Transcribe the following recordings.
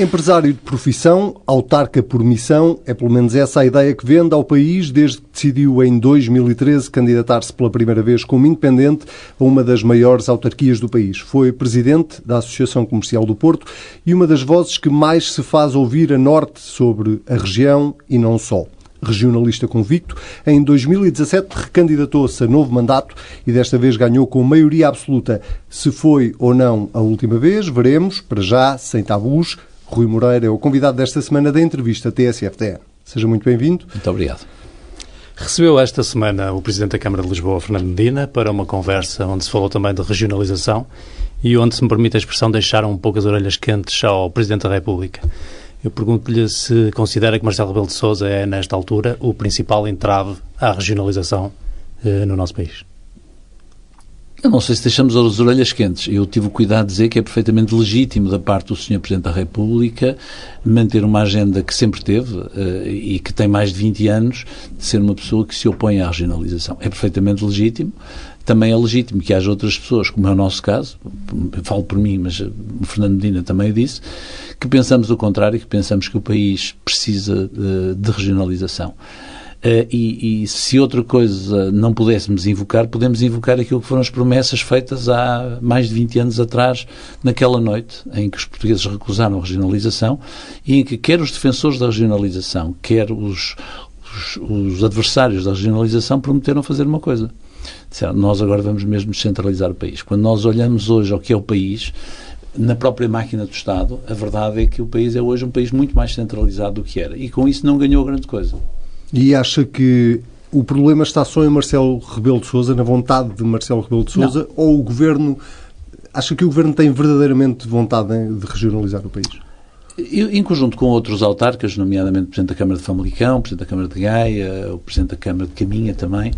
Empresário de profissão, autarca por missão, é pelo menos essa a ideia que vende ao país desde que decidiu em 2013 candidatar-se pela primeira vez como independente a uma das maiores autarquias do país. Foi presidente da Associação Comercial do Porto e uma das vozes que mais se faz ouvir a norte sobre a região e não só regionalista convicto. Em 2017 recandidatou-se a novo mandato e desta vez ganhou com maioria absoluta. Se foi ou não a última vez, veremos. Para já, sem tabus, Rui Moreira é o convidado desta semana da entrevista TSFTE. Seja muito bem-vindo. Muito obrigado. Recebeu esta semana o Presidente da Câmara de Lisboa, Fernando Medina, para uma conversa onde se falou também de regionalização e onde, se me permite a expressão, deixaram um pouco as orelhas quentes ao Presidente da República. Eu pergunto-lhe se considera que Marcelo Rebelo de Sousa é, nesta altura, o principal entrave à regionalização eh, no nosso país. Eu não sei se deixamos as orelhas quentes. Eu tive o cuidado de dizer que é perfeitamente legítimo da parte do Sr. Presidente da República manter uma agenda que sempre teve uh, e que tem mais de 20 anos de ser uma pessoa que se opõe à regionalização. É perfeitamente legítimo. Também é legítimo que haja outras pessoas, como é o nosso caso, falo por mim, mas o Fernando Medina também disse, que pensamos o contrário, que pensamos que o país precisa de, de regionalização. Uh, e, e, se outra coisa não pudéssemos invocar, podemos invocar aquilo que foram as promessas feitas há mais de 20 anos atrás, naquela noite, em que os portugueses recusaram a regionalização e em que quer os defensores da regionalização, quer os, os, os adversários da regionalização prometeram fazer uma coisa. Disseram, nós agora vamos mesmo descentralizar o país. Quando nós olhamos hoje ao que é o país, na própria máquina do Estado, a verdade é que o país é hoje um país muito mais centralizado do que era. E com isso não ganhou grande coisa. E acha que o problema está só em Marcelo Rebelo de Sousa, na vontade de Marcelo Rebelo de Sousa, ou o Governo... Acha que o Governo tem verdadeiramente vontade de regionalizar o país? Em conjunto com outros autarcas, nomeadamente o Presidente da Câmara de Famalicão, o Presidente da Câmara de Gaia, o Presidente da Câmara de Caminha também,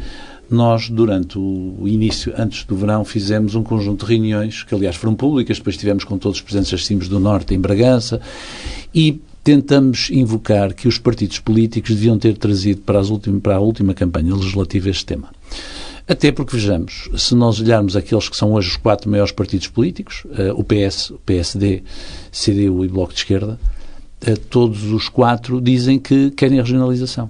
nós, durante o início, antes do verão, fizemos um conjunto de reuniões, que aliás foram públicas, depois estivemos com todos os presidentes das CIMs do Norte em Bragança, e tentamos invocar que os partidos políticos deviam ter trazido para, para a última campanha legislativa este tema. Até porque, vejamos, se nós olharmos aqueles que são hoje os quatro maiores partidos políticos, uh, o PS, o PSD, CDU e Bloco de Esquerda, uh, todos os quatro dizem que querem a regionalização.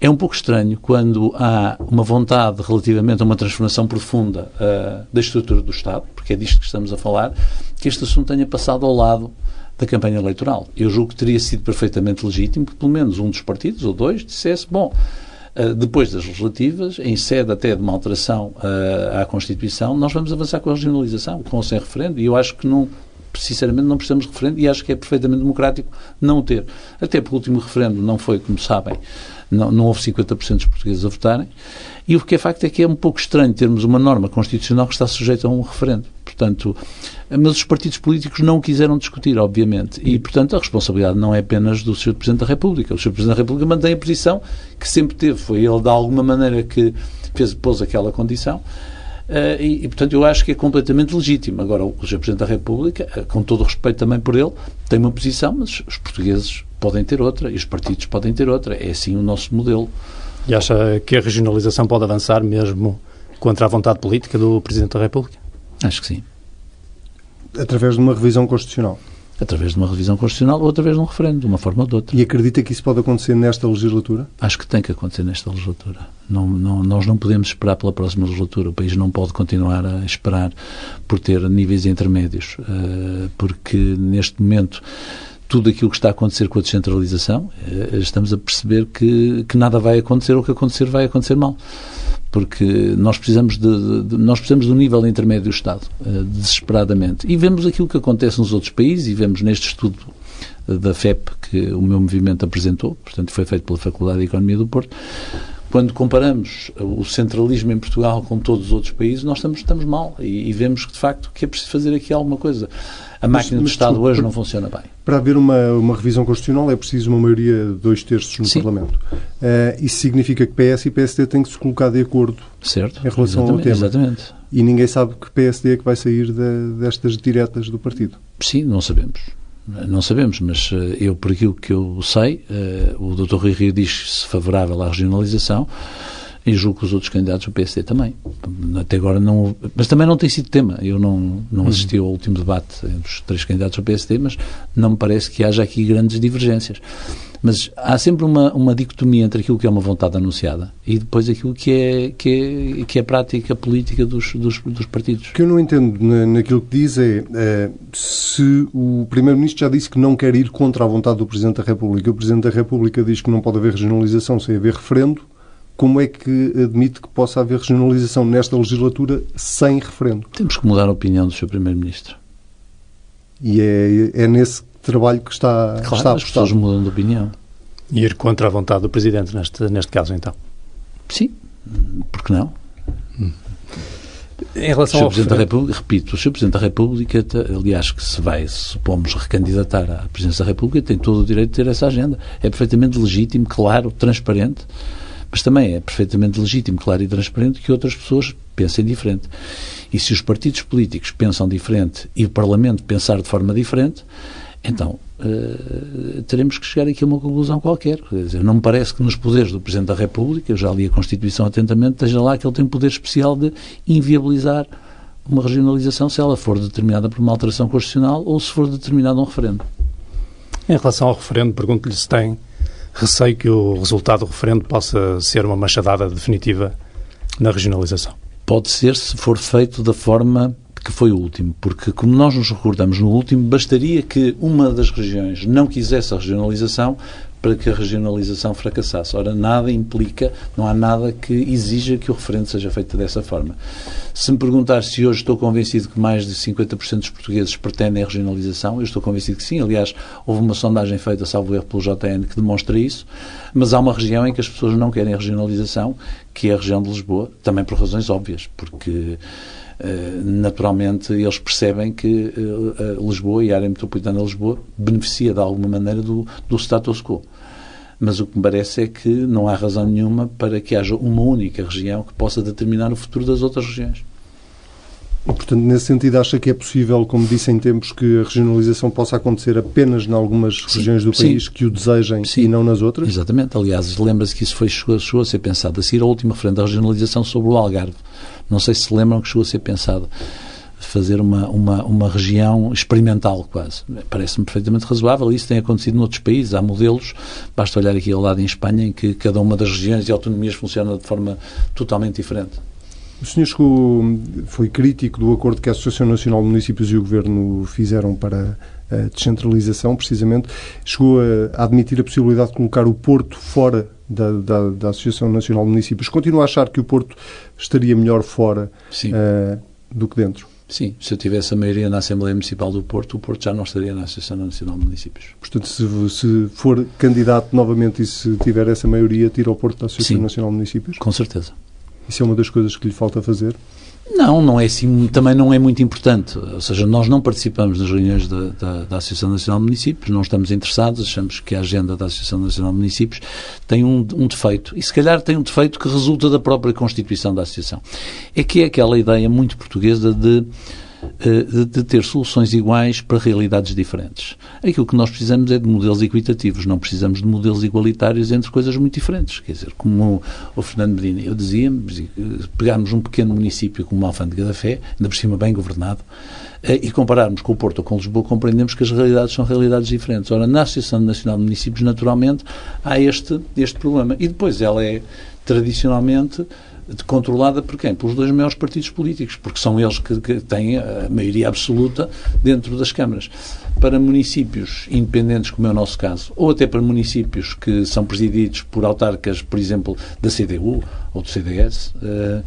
É um pouco estranho quando há uma vontade relativamente a uma transformação profunda uh, da estrutura do Estado, porque é disto que estamos a falar, que este assunto tenha passado ao lado da campanha eleitoral. Eu julgo que teria sido perfeitamente legítimo que pelo menos um dos partidos, ou dois, dissesse, bom, uh, depois das legislativas, em sede até de uma alteração uh, à Constituição, nós vamos avançar com a regionalização, com ou sem referendo, e eu acho que não, sinceramente não precisamos de referendo e acho que é perfeitamente democrático não ter. Até porque o último referendo não foi, como sabem, não, não houve 50% dos portugueses a votarem. E o que é facto é que é um pouco estranho termos uma norma constitucional que está sujeita a um referendo. Portanto, mas os partidos políticos não quiseram discutir, obviamente. E, portanto, a responsabilidade não é apenas do Sr. Presidente da República. O Sr. Presidente da República mantém a posição que sempre teve. Foi ele, de alguma maneira, que fez, pôs aquela condição. Uh, e, e, portanto, eu acho que é completamente legítimo. Agora, o. Presidente da República, uh, com todo o respeito também por ele, tem uma posição, mas os portugueses podem ter outra e os partidos podem ter outra. É assim o nosso modelo. E acha que a regionalização pode avançar mesmo contra a vontade política do Presidente da República? Acho que sim. Através de uma revisão constitucional? Através de uma revisão constitucional ou através de um referendo, de uma forma ou de outra. E acredita que isso pode acontecer nesta legislatura? Acho que tem que acontecer nesta legislatura. Não, não, nós não podemos esperar pela próxima legislatura. O país não pode continuar a esperar por ter níveis intermédios, uh, porque neste momento tudo aquilo que está a acontecer com a descentralização, uh, estamos a perceber que, que nada vai acontecer ou que acontecer vai acontecer mal porque nós precisamos de, de, nós precisamos do nível intermédio do Estado, uh, desesperadamente. E vemos aquilo que acontece nos outros países e vemos neste estudo da FEP que o meu movimento apresentou, portanto foi feito pela Faculdade de Economia do Porto, quando comparamos o centralismo em Portugal com todos os outros países, nós estamos, estamos mal e, e vemos que, de facto, que é preciso fazer aqui alguma coisa. A máquina mas, do Estado hoje não funciona bem. Para haver uma, uma revisão constitucional é preciso uma maioria de dois terços no Sim. Parlamento. Uh, isso significa que PS e PSD têm que se colocar de acordo certo. em relação ao tema. Exatamente. E ninguém sabe que PSD é que vai sair de, destas diretas do partido. Sim, não sabemos. Não sabemos, mas uh, eu, por aquilo que eu sei, uh, o Dr. Rui Rio diz-se favorável à regionalização. E julgo que os outros candidatos do PSD também. Até agora não. Mas também não tem sido tema. Eu não, não assisti ao último debate entre os três candidatos do PSD, mas não me parece que haja aqui grandes divergências. Mas há sempre uma, uma dicotomia entre aquilo que é uma vontade anunciada e depois aquilo que é, que é, que é a prática política dos, dos, dos partidos. O que eu não entendo na, naquilo que diz é, é se o Primeiro-Ministro já disse que não quer ir contra a vontade do Presidente da República, o Presidente da República diz que não pode haver regionalização sem haver referendo, como é que admite que possa haver regionalização nesta legislatura sem referendo? Temos que mudar a opinião do Sr. Primeiro-Ministro. E é, é nesse trabalho que está, claro, está as pessoas mudam de opinião. E ir contra a vontade do Presidente neste, neste caso, então? Sim, porque não? Hum. Em relação o ao Presidente da República, repito, o Sr. Presidente da República, aliás, que se vai, supomos, recandidatar à Presidência da República, tem todo o direito de ter essa agenda. É perfeitamente legítimo, claro, transparente, mas também é perfeitamente legítimo, claro e transparente que outras pessoas pensem diferente. E se os partidos políticos pensam diferente e o Parlamento pensar de forma diferente, então, uh, teremos que chegar aqui a uma conclusão qualquer. Quer dizer, não me parece que nos poderes do Presidente da República, eu já li a Constituição atentamente, esteja lá que ele tem um poder especial de inviabilizar uma regionalização se ela for determinada por uma alteração constitucional ou se for determinado um referendo. Em relação ao referendo, pergunto-lhe se tem receio que o resultado do referendo possa ser uma machadada definitiva na regionalização. Pode ser se for feito da forma que foi o último, porque, como nós nos recordamos no último, bastaria que uma das regiões não quisesse a regionalização para que a regionalização fracassasse. Ora, nada implica, não há nada que exija que o referendo seja feito dessa forma. Se me perguntar se hoje estou convencido que mais de 50% dos portugueses pretendem a regionalização, eu estou convencido que sim. Aliás, houve uma sondagem feita, salvo erro, pelo JN, que demonstra isso. Mas há uma região em que as pessoas não querem a regionalização, que é a região de Lisboa, também por razões óbvias, porque eh, naturalmente eles percebem que eh, Lisboa e a área metropolitana de Lisboa beneficia de alguma maneira do, do status quo. Mas o que me parece é que não há razão nenhuma para que haja uma única região que possa determinar o futuro das outras regiões. E, portanto, nesse sentido, acha que é possível, como disse em tempos, que a regionalização possa acontecer apenas em algumas sim, regiões do país sim. que o desejem sim. e não nas outras? Exatamente. Aliás, lembra-se que isso foi, chegou, a ser pensado a seguir a última referenda da regionalização sobre o Algarve. Não sei se se lembram que chegou a ser pensado fazer uma, uma, uma região experimental quase. Parece-me perfeitamente razoável. Isso tem acontecido noutros países. Há modelos, basta olhar aqui ao lado em Espanha, em que cada uma das regiões e autonomias funciona de forma totalmente diferente. O senhor chegou, foi crítico do acordo que a Associação Nacional de Municípios e o Governo fizeram para a descentralização, precisamente. Chegou a admitir a possibilidade de colocar o Porto fora da, da, da Associação Nacional de Municípios. Continua a achar que o Porto estaria melhor fora uh, do que dentro? Sim, se eu tivesse a maioria na Assembleia Municipal do Porto, o Porto já não estaria na Associação Nacional de Municípios. Portanto, se, se for candidato novamente e se tiver essa maioria, tira o Porto da Associação Sim, Nacional de Municípios? Com certeza. Isso é uma das coisas que lhe falta fazer? Não, não é assim, também não é muito importante. Ou seja, nós não participamos das reuniões da, da, da, Associação Nacional de Municípios, não estamos interessados, achamos que a agenda da Associação Nacional de Municípios tem um, um defeito. E se calhar tem um defeito que resulta da própria constituição da Associação. É que é aquela ideia muito portuguesa de de, de, ter soluções iguais para realidades diferentes. Aquilo que nós precisamos é de modelos equitativos, não precisamos de modelos igualitários entre coisas muito diferentes. Quer dizer, como o Fernando Medina, eu dizia, pegarmos um pequeno município como alfândega da fé, ainda por cima bem governado, eh, e compararmos com o Porto ou com Lisboa, compreendemos que as realidades são realidades diferentes. Ora, na Associação Nacional de Municípios, naturalmente, há este, este problema. E depois ela é, tradicionalmente, controlada por quem? Pelos dois maiores partidos políticos, porque são eles que, que, têm a maioria absoluta dentro das câmaras. Para municípios independentes, como é o nosso caso, ou até para municípios que são presididos por autarcas, por exemplo, da CDU ou do CDS, uh,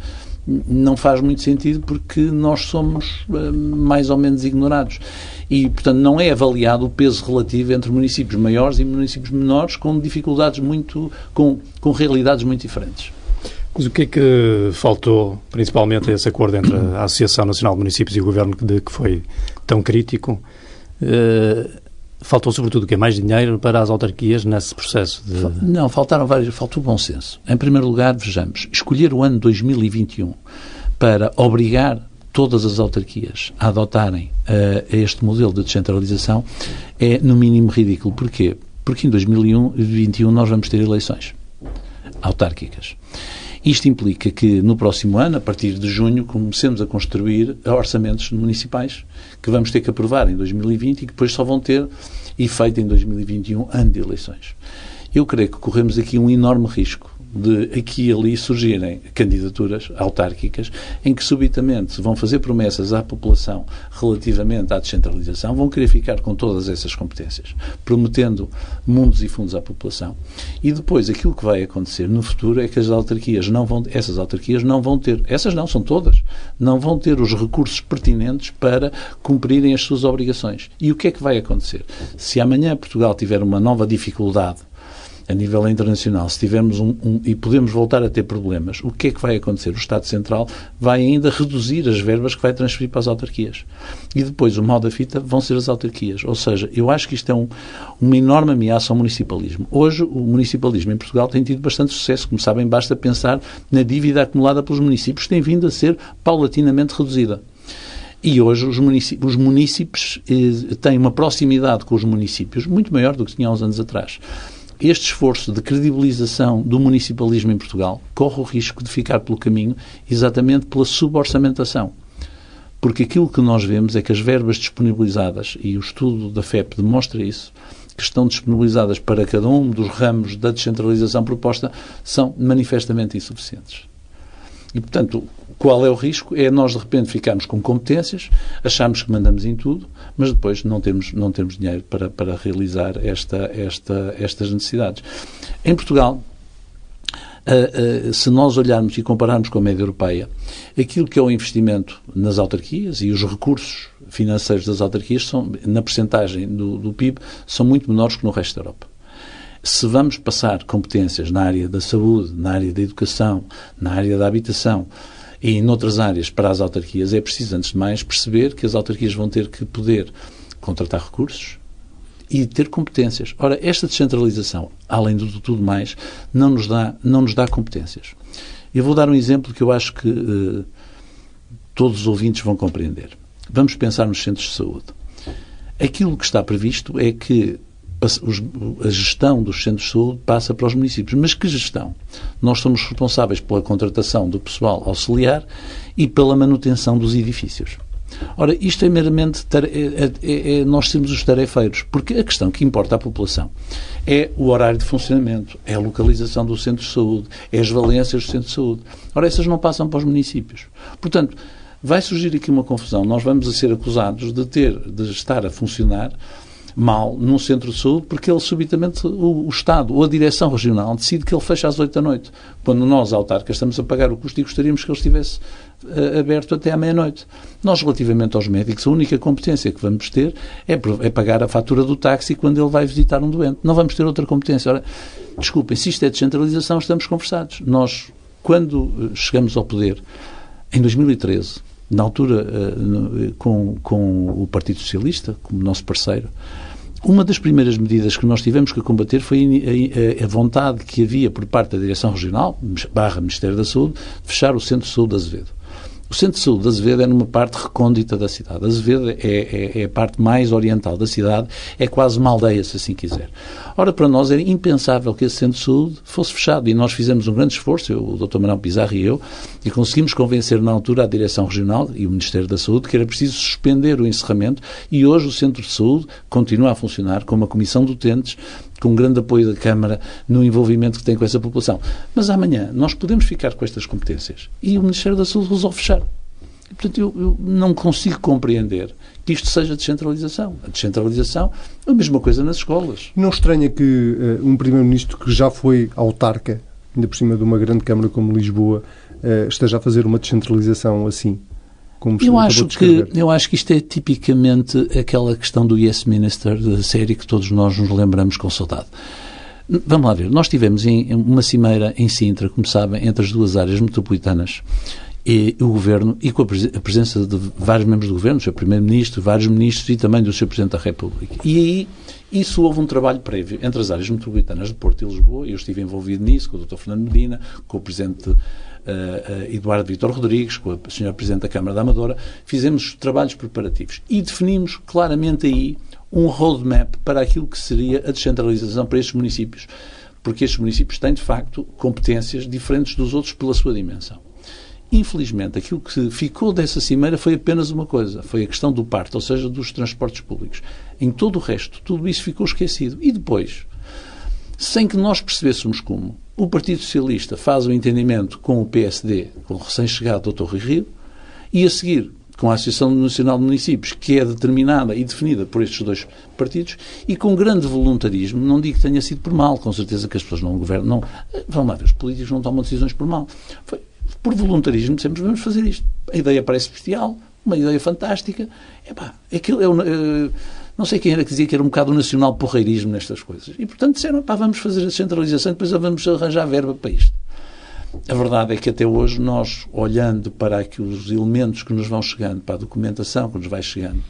não faz muito sentido porque nós somos uh, mais ou menos ignorados. E, portanto, não é avaliado o peso relativo entre municípios maiores e municípios menores com dificuldades muito, com, com realidades muito diferentes. Mas o que é que faltou, principalmente, a esse acordo entre a Associação Nacional de Municípios e o Governo, de que foi tão crítico? Uh, faltou, sobretudo, o que é mais dinheiro para as autarquias nesse processo? De... Não, faltaram vários. Faltou bom senso. Em primeiro lugar, vejamos, escolher o ano 2021 para obrigar todas as autarquias a adotarem uh, este modelo de descentralização é, no mínimo, ridículo. Porquê? Porque em 2021 nós vamos ter eleições autárquicas. Isto implica que no próximo ano, a partir de junho, comecemos a construir orçamentos municipais que vamos ter que aprovar em 2020 e que depois só vão ter efeito em 2021, ano de eleições. Eu creio que corremos aqui um enorme risco de aqui e ali surgirem candidaturas autárquicas em que subitamente vão fazer promessas à população relativamente à descentralização, vão querer ficar com todas essas competências, prometendo mundos e fundos à população. E depois aquilo que vai acontecer no futuro é que as autarquias não vão, essas autarquias não vão ter, essas não são todas, não vão ter os recursos pertinentes para cumprirem as suas obrigações. E o que é que vai acontecer? Se amanhã Portugal tiver uma nova dificuldade a nível internacional, se tivermos um, um, e podemos voltar a ter problemas, o que é que vai acontecer? O Estado Central vai ainda reduzir as verbas que vai transferir para as autarquias. E depois o mal da fita vão ser as autarquias. Ou seja, eu acho que isto é um, uma enorme ameaça ao municipalismo. Hoje, o municipalismo em Portugal tem tido bastante sucesso. Como sabem, basta pensar na dívida acumulada pelos municípios, que tem vindo a ser paulatinamente reduzida. E hoje os municípios, os municípios eh, têm uma proximidade com os municípios muito maior do que tinham há uns anos atrás este esforço de credibilização do municipalismo em Portugal corre o risco de ficar pelo caminho exatamente pela suborçamentação. Porque aquilo que nós vemos é que as verbas disponibilizadas, e o estudo da FEP demonstra isso, que estão disponibilizadas para cada um dos ramos da descentralização proposta, são manifestamente insuficientes. E, portanto, qual é o risco? É nós, de repente, ficarmos com competências, achamos que mandamos em tudo, mas depois não temos, não temos dinheiro para, para realizar esta, esta, estas necessidades. Em Portugal, Uh, uh, se nós olharmos e compararmos com a média europeia, aquilo que é o investimento nas autarquias e os recursos financeiros das autarquias são, na percentagem do, do PIB, são muito menores que no resto da Europa. Se vamos passar competências na área da saúde, na área da educação, na área da habitação, e noutras áreas para as autarquias, é preciso, antes de mais, perceber que as autarquias vão ter que poder contratar recursos e ter competências. Ora, esta descentralização, além de tudo mais, não nos dá, não nos dá competências. Eu vou dar um exemplo que eu acho que uh, todos os ouvintes vão compreender. Vamos pensar nos centros de saúde. Aquilo que está previsto é que a gestão dos centros de saúde passa para os municípios. Mas que gestão? Nós somos responsáveis pela contratação do pessoal auxiliar e pela manutenção dos edifícios. Ora, isto é meramente é, é, é, nós sermos os tarefeiros, porque a questão que importa à população é o horário de funcionamento, é a localização do centro de saúde, é as valências do centro de saúde. Ora, essas não passam para os municípios. Portanto, vai surgir aqui uma confusão. Nós vamos a ser acusados de ter, de estar a funcionar mal num centro de saúde porque ele subitamente, o, o, Estado ou a direção regional decide que ele fecha às 8 da noite, quando nós, autarcas, estamos a pagar o custo e gostaríamos que ele estivesse uh, aberto até à meia-noite. Nós, relativamente aos médicos, a única competência que vamos ter é, é pagar a fatura do táxi quando ele vai visitar um doente. Não vamos ter outra competência. Ora, desculpem, se isto é descentralização, estamos conversados. Nós, quando eh, chegamos ao poder, em 2013, na altura uh, com, com o Partido Socialista, como nosso parceiro, uma das primeiras medidas que nós tivemos que combater foi a, vontade que havia por parte da Direção Regional, barra Ministério da Saúde, de fechar o Centro de Saúde de Azevedo. O Centro de Saúde de Azevedo é numa parte recôndita da cidade. Azevedo é, é, é, a parte mais oriental da cidade, é quase uma aldeia, se assim quiser. Ora, para nós era impensável que esse Centro de Saúde fosse fechado e nós fizemos um grande esforço, eu, o Dr. Marão Pizarro e eu, e conseguimos convencer na altura a Direção Regional e o Ministério da Saúde que era preciso suspender o encerramento e hoje o Centro de Saúde continua a funcionar com uma comissão de utentes com grande apoio da Câmara no envolvimento que tem com essa população. Mas amanhã nós podemos ficar com estas competências e o Ministério da Saúde resolve fechar. E, portanto, eu, eu, não consigo compreender que isto seja descentralização. A descentralização é a mesma coisa nas escolas. Não estranha que uh, um Primeiro-Ministro que já foi autarca, ainda por cima de uma grande Câmara como Lisboa, uh, esteja a fazer uma descentralização assim? Como eu acho que Eu acho que isto é tipicamente aquela questão do Yes Minister da série que todos nós nos lembramos com saudade. Vamos lá ver. Nós tivemos em uma cimeira em Sintra, como sabem, entre as duas áreas metropolitanas e o Governo, e com a presença de vários membros do Governo, o Sr. Primeiro-Ministro, vários ministros e também do Sr. Presidente da República. E aí, isso houve um trabalho prévio entre as áreas metropolitanas de Porto e Lisboa, eu estive envolvido nisso, com o Dr. Fernando Medina, com o Presidente uh, Eduardo Vitor Rodrigues, com a Sra. Presidente da Câmara da Amadora, fizemos trabalhos preparativos e definimos claramente aí um roadmap para aquilo que seria a descentralização para estes municípios. porque estes municípios têm, de facto, competências diferentes dos outros pela sua dimensão. Infelizmente, aquilo que ficou dessa cimeira foi apenas uma coisa, foi a questão do parto, ou seja, dos transportes públicos. Em todo o resto, tudo isso ficou esquecido. E depois, sem que nós percebêssemos como, o Partido Socialista faz o um entendimento com o PSD, com o recém-chegado Dr. Rui Rio, e a seguir com a Associação Nacional de Municípios, que é determinada e definida por estes dois partidos, e com grande voluntarismo, não digo que tenha sido por mal, com certeza que as pessoas não governam, não, vamos lá ver, os políticos não tomam decisões por mal. Foi, por voluntarismo, sempre vamos fazer isto. A ideia parece bestial, uma ideia fantástica. Epá, aquilo é, uh, não sei quem era que dizia que era um bocado o nacional porreirismo nestas coisas. E, portanto, disseram, pá, vamos fazer a centralização depois vamos arranjar verba para isto. A verdade é que até hoje nós, olhando para os elementos que nos vão chegando, para a documentação que nos vai chegando,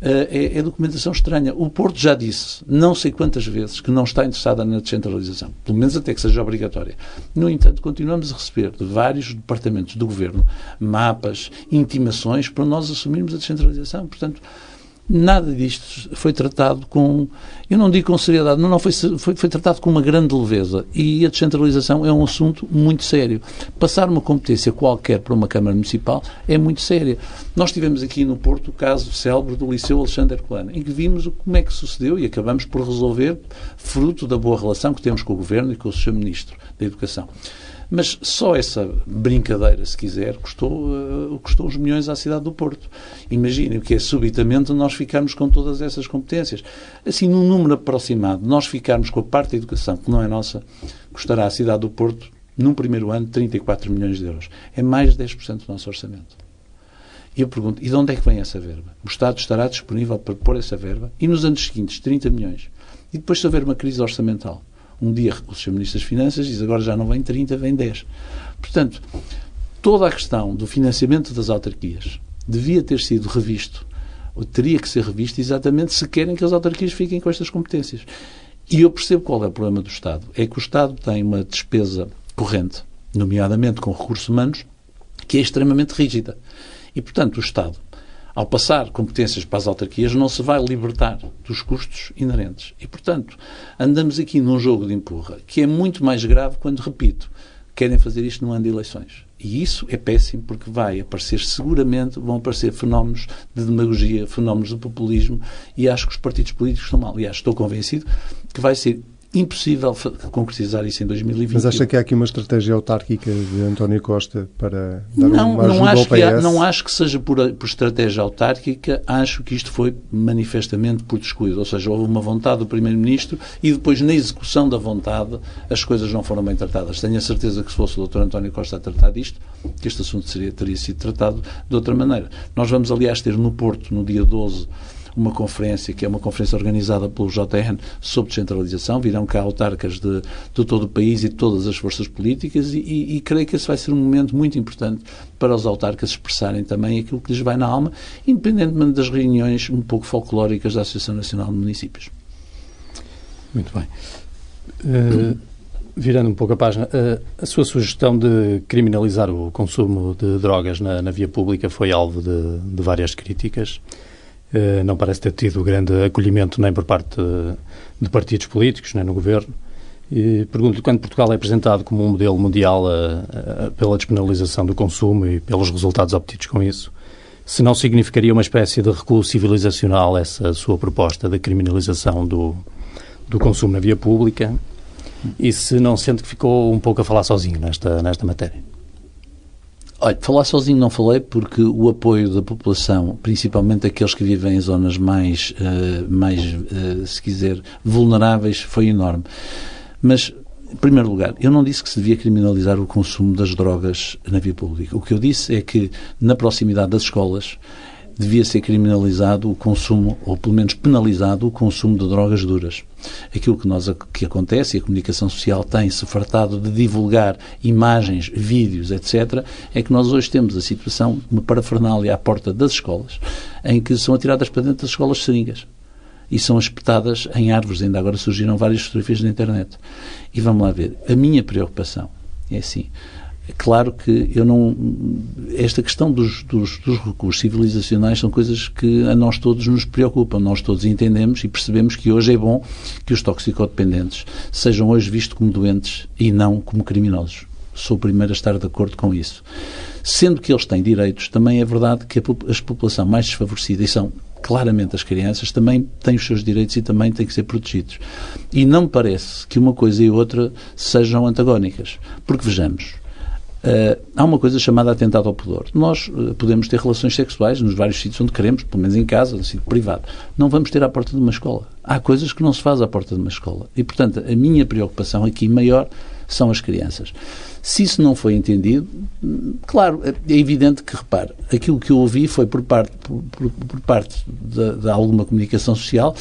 eh, é, é, documentação estranha. O Porto já disse, não sei quantas vezes, que não está interessada na descentralização, pelo menos até que seja obrigatória. No entanto, continuamos a receber de vários departamentos do Governo mapas, intimações para nós assumirmos a descentralização. Portanto, nada disto foi tratado com, eu não digo com seriedade, não, não foi, foi, foi, tratado com uma grande leveza. E a descentralização é um assunto muito sério. Passar uma competência qualquer para uma Câmara Municipal é muito séria. Nós tivemos aqui no Porto o caso célebre do Liceu Alexandre Colana, em que vimos como é que sucedeu e acabamos por resolver, fruto da boa relação que temos com o Governo e com o Sr. Ministro da Educação. Mas só essa brincadeira, se quiser, custou, uh, custou uns milhões à cidade do Porto. Imaginem o que é subitamente nós ficarmos com todas essas competências. Assim, num número aproximado, nós ficarmos com a parte da educação, que não é nossa, custará à cidade do Porto, num primeiro ano, 34 milhões de euros. É mais de 10% do nosso orçamento. E eu pergunto, e de onde é que vem essa verba? O Estado estará disponível para pôr essa verba? E nos anos seguintes, 30 milhões. E depois, se houver uma crise orçamental, um dia o Sr. Ministro das Finanças diz agora já não vem 30, vem 10. Portanto, toda a questão do financiamento das autarquias devia ter sido revisto, ou teria que ser revisto exatamente se querem que as autarquias fiquem com estas competências. E eu percebo qual é o problema do Estado. É que o Estado tem uma despesa corrente, nomeadamente com recursos humanos, que é extremamente rígida. E, portanto, o Estado ao passar competências para as autarquias, não se vai libertar dos custos inerentes. E, portanto, andamos aqui num jogo de empurra que é muito mais grave quando, repito, querem fazer isto no ano de eleições. E isso é péssimo porque vai aparecer, seguramente, vão aparecer fenómenos de demagogia, fenómenos de populismo e acho que os partidos políticos estão mal. Aliás, estou convencido que vai ser impossível concretizar isso em 2020. Mas acha que há aqui uma estratégia autárquica de António Costa para dar não, uma não acho ao PS? Que há, não acho que seja por, por, estratégia autárquica, acho que isto foi manifestamente por descuido. Ou seja, houve uma vontade do Primeiro-Ministro e depois, na execução da vontade, as coisas não foram bem tratadas. Tenho a certeza que se fosse o Dr. António Costa a tratar disto, que este assunto seria, teria sido tratado de outra maneira. Nós vamos, aliás, ter no Porto, no dia 12 uma conferência, que é uma conferência organizada pelo JN sobre descentralização. Virão cá autarcas de, de todo o país e de todas as forças políticas e, e, e creio que esse vai ser um momento muito importante para os autarcas expressarem também aquilo que lhes vai na alma, independentemente das reuniões um pouco folclóricas da Associação Nacional de Municípios. Muito bem. Uh, virando um pouco a página, uh, a sua sugestão de criminalizar o consumo de drogas na, na via pública foi alvo de, de várias críticas. Eh, não parece ter tido grande acolhimento nem por parte de partidos políticos, nem no governo. E pergunto-lhe, quando Portugal é apresentado como um modelo mundial a, a, pela despenalização do consumo e pelos resultados obtidos com isso, se não significaria uma espécie de recuo civilizacional essa sua proposta de criminalização do, do consumo na via pública e se não sente que ficou um pouco a falar sozinho nesta, nesta matéria? Olha, falar sozinho não falei porque o apoio da população, principalmente aqueles que vivem em zonas mais, uh, mais uh, se quiser, vulneráveis, foi enorme. Mas, em primeiro lugar, eu não disse que se devia criminalizar o consumo das drogas na via pública. O que eu disse é que, na proximidade das escolas, devia ser criminalizado o consumo, ou pelo menos penalizado o consumo de drogas duras. Aquilo que, nós, que acontece, e a comunicação social tem-se fartado de divulgar imagens, vídeos, etc., é que nós hoje temos a situação, uma parafernália à porta das escolas, em que são atiradas para dentro das escolas seringas e são espetadas em árvores. Ainda agora surgiram várias fotografias na internet. E vamos lá ver. A minha preocupação é assim. É claro que eu não. Esta questão dos, dos, dos, recursos civilizacionais são coisas que a nós todos nos preocupam. Nós todos entendemos e percebemos que hoje é bom que os toxicodependentes sejam hoje vistos como doentes e não como criminosos. Sou o primeiro a estar de acordo com isso. Sendo que eles têm direitos, também é verdade que a, a população mais desfavorecida, e são claramente as crianças, também têm os seus direitos e também têm que ser protegidos. E não me parece que uma coisa e outra sejam antagónicas. Porque vejamos, Uh, há uma coisa chamada atentado ao pudor. Nós uh, podemos ter relações sexuais nos vários sítios onde queremos, pelo menos em casa, no sítio privado. Não vamos ter à porta de uma escola. Há coisas que não se faz à porta de uma escola. E, portanto, a minha preocupação aqui maior são as crianças. Se isso não foi entendido, claro, é evidente que, repare, aquilo que eu ouvi foi por parte, por, por, por parte de, de alguma comunicação social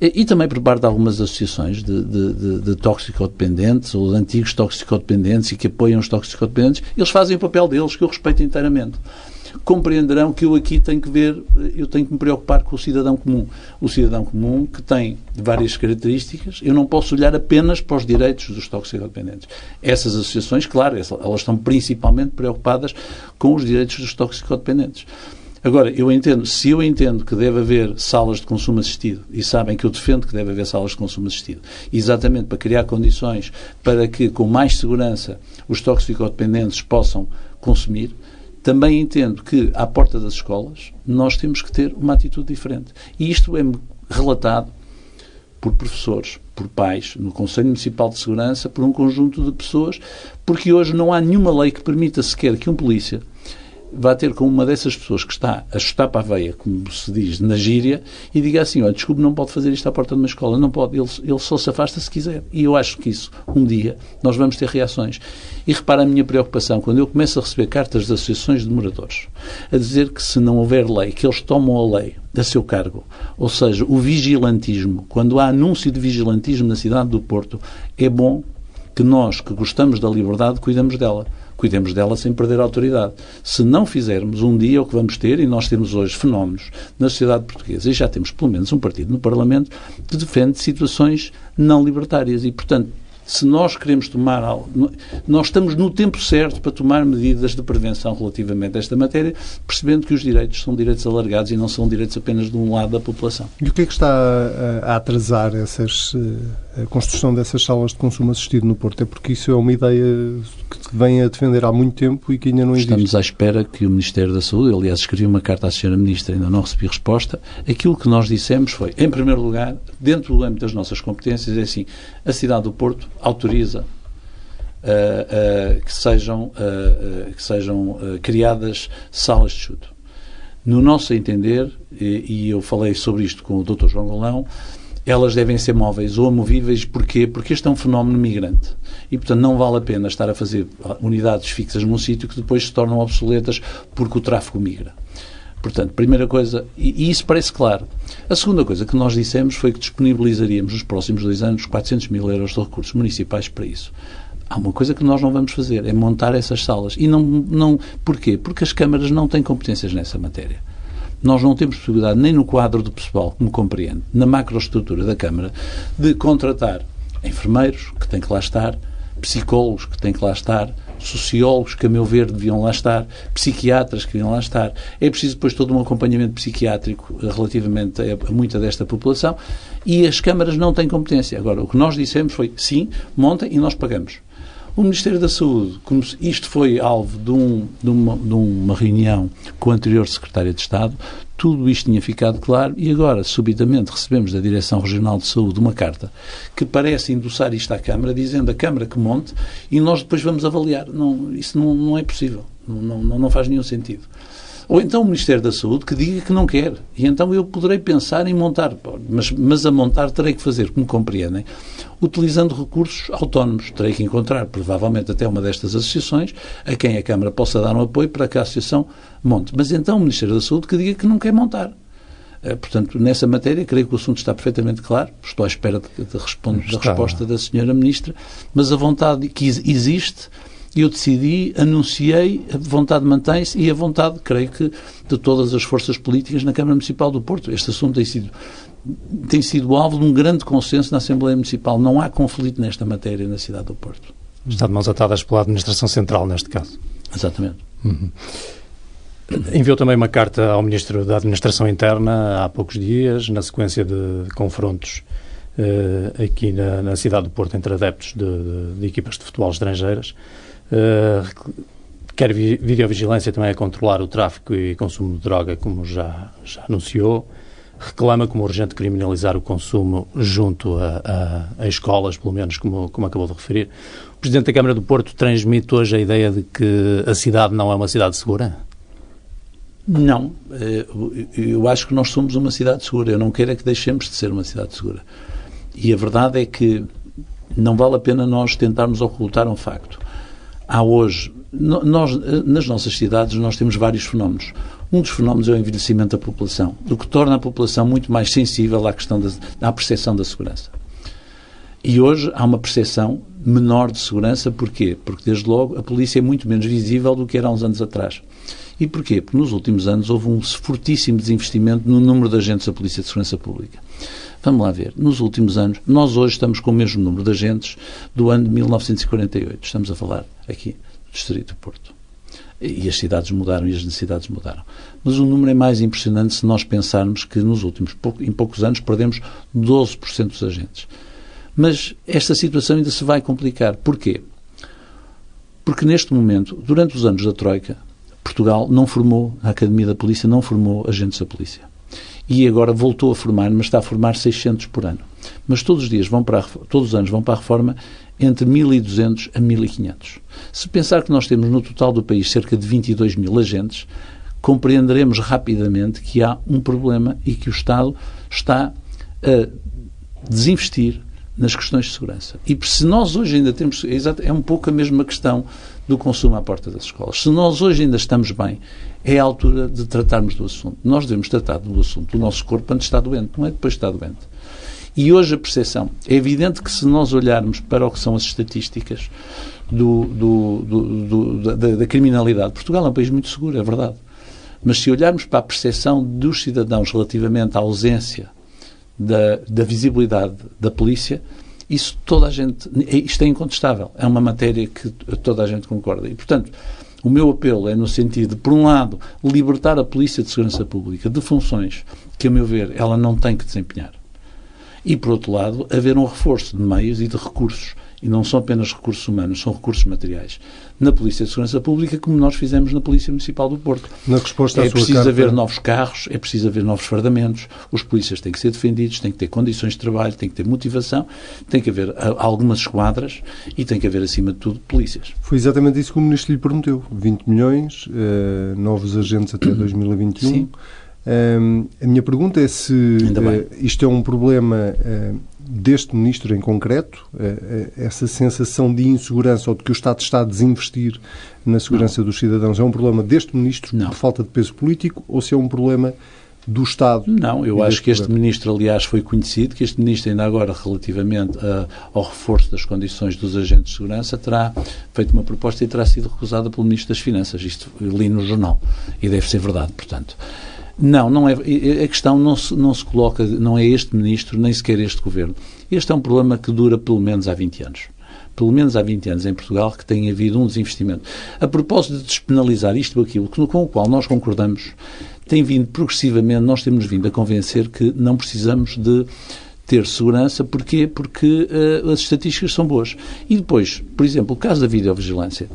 e, também por parte de algumas associações de, de, de, de toxicodependentes ou de antigos toxicodependentes e que apoiam os toxicodependentes, eles fazem o papel deles, que eu respeito inteiramente compreenderão que eu aqui tenho que ver, eu tenho que me preocupar com o cidadão comum. O cidadão comum que tem várias características, eu não posso olhar apenas para os direitos dos toxicodependentes. Essas associações, claro, elas estão principalmente preocupadas com os direitos dos toxicodependentes. Agora, eu entendo, se eu entendo que deve haver salas de consumo assistido, e sabem que eu defendo que deve haver salas de consumo assistido, exatamente para criar condições para que, com mais segurança, os toxicodependentes possam consumir, também entendo que, à porta das escolas, nós temos que ter uma atitude diferente. E isto é relatado por professores, por pais, no Conselho Municipal de Segurança, por um conjunto de pessoas, porque hoje não há nenhuma lei que permita sequer que um polícia vá ter com uma dessas pessoas que está a chutar para a veia, como se diz na gíria, e diga assim, olha, desculpe, não pode fazer isto à porta de uma escola. Não pode. Ele, ele só se afasta se quiser. E eu acho que isso, um dia, nós vamos ter reações. E repara a minha preocupação, quando eu começo a receber cartas de associações de moradores, a dizer que se não houver lei, que eles tomam a lei a seu cargo, ou seja, o vigilantismo, quando há anúncio de vigilantismo na cidade do Porto, é bom que nós, que gostamos da liberdade, cuidamos dela cuidemos dela sem perder a autoridade. Se não fizermos, um dia o que vamos ter, e nós temos hoje fenómenos na sociedade portuguesa, e já temos pelo menos um partido no Parlamento que defende situações não libertárias. E, portanto, se nós queremos tomar algo, nós estamos no tempo certo para tomar medidas de prevenção relativamente a esta matéria, percebendo que os direitos são direitos alargados e não são direitos apenas de um lado da população. E o que é que está a, atrasar essas, eh, a construção dessas salas de consumo assistido no Porto? É porque isso é uma ideia que vem a defender há muito tempo e que ainda não existe. Estamos à espera que o Ministério da Saúde, aliás, escrevi uma carta à Sra. Ministra, ainda não recebi resposta. Aquilo que nós dissemos foi, em primeiro lugar, dentro do âmbito das nossas competências, é assim, a cidade do Porto autoriza uh, uh, que sejam, uh, que sejam criadas salas de chuto. No nosso entender, e, e, eu falei sobre isto com o Dr. João Golão, elas devem ser móveis ou amovíveis. Porquê? Porque este é um fenómeno migrante. E, portanto, não vale a pena estar a fazer unidades fixas num sítio que depois se tornam obsoletas porque o tráfego migra. Portanto, primeira coisa, e, isso parece claro. A segunda coisa que nós dissemos foi que disponibilizaríamos nos próximos dois anos 400 mil euros de recursos municipais para isso. Há uma coisa que nós não vamos fazer, é montar essas salas. E não, não porquê? Porque as câmaras não têm competências nessa matéria. Nós não temos possibilidade, nem no quadro do pessoal, como compreende, na macroestrutura da Câmara, de contratar enfermeiros, que têm que lá estar, psicólogos, que têm que lá estar, sociólogos que, a meu ver, deviam lá estar, psiquiatras que deviam lá estar. É preciso depois todo um acompanhamento psiquiátrico relativamente a, muita desta população e as câmaras não têm competência. Agora, o que nós dissemos foi, sim, montem e nós pagamos. O Ministério da Saúde, isto foi alvo de, um, de, uma, de uma reunião com o anterior Secretário de Estado, tudo isto tinha ficado claro e agora, subitamente, recebemos da Direção Regional de Saúde uma carta que parece endossar isto à Câmara, dizendo a Câmara que monte e nós depois vamos avaliar. Não, isso não, não é possível. Não, não, não faz nenhum sentido. Ou então o Ministério da Saúde que diga que não quer. E então eu poderei pensar em montar. Mas, mas a montar terei que fazer, como compreendem, utilizando recursos autónomos. Terei que encontrar, provavelmente, até uma destas associações a quem a Câmara possa dar um apoio para que a associação monte. Mas então o Ministério da Saúde que diga que não quer montar. Eh, portanto, nessa matéria, creio que o assunto está perfeitamente claro. Estou à espera de, de, de, da resposta da Senhora Ministra, mas a vontade que existe eu decidi, anunciei, a vontade mantém-se e a vontade, creio que, de todas as forças políticas na Câmara Municipal do Porto. Este assunto tem sido, tem sido alvo de um grande consenso na Assembleia Municipal. Não há conflito nesta matéria na cidade do Porto. Está de mãos atadas pela Administração Central, neste caso. Exatamente. Uhum. Enviou também uma carta ao Ministro da Administração Interna há poucos dias, na sequência de confrontos uh, aqui na, na, cidade do Porto entre adeptos de, de, de equipas de futebol estrangeiras. Uh, quer vi, videovigilância também a controlar o tráfico e consumo de droga, como já, já anunciou. Reclama como urgente criminalizar o consumo junto a, a, a escolas, pelo menos, como, como acabou de referir. O Presidente da Câmara do Porto transmite hoje a ideia de que a cidade não é uma cidade segura? Não, eh, eu acho que nós somos uma cidade segura. Eu não quero é que deixemos de ser uma cidade segura. E a verdade é que não vale a pena nós tentarmos ocultar um facto. Há hoje, nós, nas nossas cidades, nós temos vários fenómenos. Um dos fenómenos é o envelhecimento da população, o que torna a população muito mais sensível à questão da à percepção da segurança. E hoje há uma percepção menor de segurança, porquê? Porque, desde logo, a polícia é muito menos visível do que era há uns anos atrás. E porquê? Porque nos últimos anos houve um fortíssimo desinvestimento no número de agentes da Polícia de Segurança Pública. Vamos lá ver. Nos últimos anos, nós hoje estamos com o mesmo número de agentes do ano de 1948. Estamos a falar aqui do Distrito do Porto. E as cidades mudaram e as necessidades mudaram. Mas o número é mais impressionante se nós pensarmos que nos últimos, em poucos anos, perdemos 12% dos agentes. Mas esta situação ainda se vai complicar. Porquê? Porque neste momento, durante os anos da Troika, Portugal não formou, a Academia da Polícia não formou agentes da polícia. E agora voltou a formar, mas está a formar 600 por ano. Mas todos os dias vão para a, todos os anos vão para a reforma entre 1.200 a 1.500. Se pensar que nós temos no total do país cerca de 22 mil agentes, compreenderemos rapidamente que há um problema e que o Estado está a desinvestir nas questões de segurança. E se nós hoje ainda temos. É, é um pouco a mesma questão do consumo à porta das escolas. Se nós hoje ainda estamos bem, é a altura de tratarmos do assunto. Nós devemos tratar do assunto do nosso corpo antes de estar doente, não é depois de estar doente. E hoje a percepção. É evidente que se nós olharmos para o que são as estatísticas do, do, do, da, da criminalidade, Portugal é um país muito seguro, é verdade. Mas se olharmos para a percepção dos cidadãos relativamente à ausência da, da visibilidade da polícia, isso toda a gente, isto é incontestável, é uma matéria que toda a gente concorda. E, portanto, o meu apelo é no sentido de, por um lado, libertar a Polícia de Segurança Pública de funções que, a meu ver, ela não tem que desempenhar. E, por outro lado, haver um reforço de meios e de recursos e não são apenas recursos humanos, são recursos materiais, na Polícia de Segurança Pública, como nós fizemos na Polícia Municipal do Porto. Na resposta é preciso carta... haver novos carros, é preciso haver novos fardamentos, os polícias têm que ser defendidos, têm que ter condições de trabalho, têm que ter motivação, tem que haver ah, algumas esquadras e tem que haver, acima de tudo, polícias. Foi exatamente isso que o Ministro lhe prometeu. 20 milhões, uh, novos agentes até 2021. Sim. Uh, a minha pergunta é se uh, isto é um problema deste ministro em concreto, eh, eh, essa sensação de insegurança ou de que o Estado está a desinvestir na segurança não. dos cidadãos é um problema deste ministro não. por falta de peso político ou se é um problema do Estado? Não, eu acho que este governo? ministro, aliás, foi conhecido, que este ministro, ainda agora, relativamente a, ao reforço das condições dos agentes de segurança, terá feito uma proposta e terá sido recusada pelo Ministro das Finanças. Isto li no jornal e deve ser verdade, portanto. Não, não é. A questão não se, não se coloca, não é este ministro, nem sequer este governo. Este é um problema que dura pelo menos há 20 anos. Pelo menos há 20 anos em Portugal que tem havido um desinvestimento. A propósito de despenalizar isto ou aquilo com o qual nós concordamos, tem vindo progressivamente, nós temos vindo a convencer que não precisamos de ter segurança. Porquê? Porque uh, as estatísticas são boas. E depois, por exemplo, o caso da videovigilância.